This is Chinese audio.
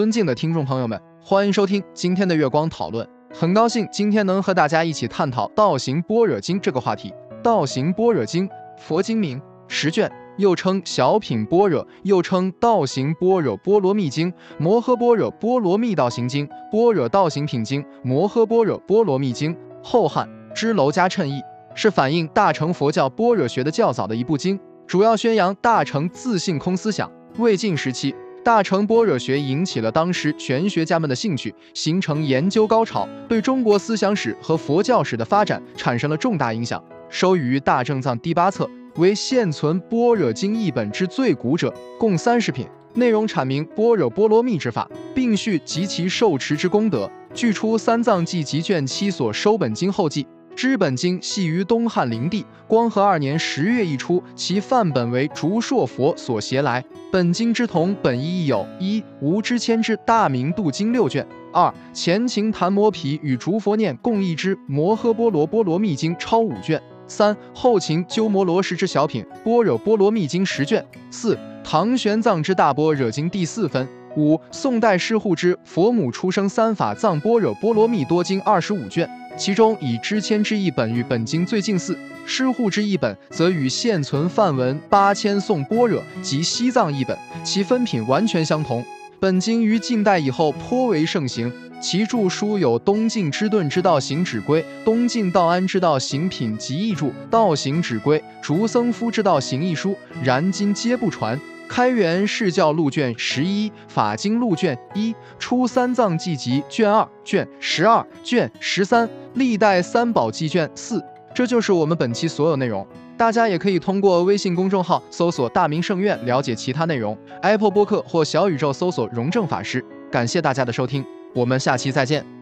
尊敬的听众朋友们，欢迎收听今天的月光讨论。很高兴今天能和大家一起探讨《道行般若经》这个话题。《道行般若经》，佛经名，十卷，又称小品般若，又称《道行般若波罗蜜经》《摩诃般若波罗蜜道行经》《般若道行品经》《摩诃般若波罗蜜经》，后汉支娄迦谶译，是反映大乘佛教般若学的较早的一部经，主要宣扬大乘自性空思想。魏晋时期。大乘般若学引起了当时玄学家们的兴趣，形成研究高潮，对中国思想史和佛教史的发展产生了重大影响。收于《大正藏》第八册，为现存般若经译本之最古者，共三十品，内容阐明般若波罗蜜之法，并叙及其受持之功德。据出《三藏记集》卷七所收本经后记。知本经系于东汉灵帝光和二年十月一出，其范本为竺硕佛所携来。本经之同本意亦有：一、吴之谦之大明度经六卷；二、前秦昙摩毗与竺佛念共译之摩诃波罗波罗蜜经超五卷；三、后秦鸠摩罗什之小品般若波罗蜜经十卷；四、唐玄奘之大般若经第四分；五、宋代施护之佛母出生三法藏般若波罗蜜多经二十五卷。其中以支谦之译本与本经最近似，施护之译本则与现存梵文八千颂般若及西藏译本其分品完全相同。本经于近代以后颇为盛行，其著书有东晋之顿之道行指归、东晋道安之道行品及译注、道行指归、竺僧夫之道行一书，然今皆不传。开元释教录卷十一，法经录卷一，初三藏记集卷二、卷十二、卷十三，历代三宝记卷四。这就是我们本期所有内容。大家也可以通过微信公众号搜索“大明圣院”了解其他内容，Apple 播客或小宇宙搜索“荣正法师”。感谢大家的收听，我们下期再见。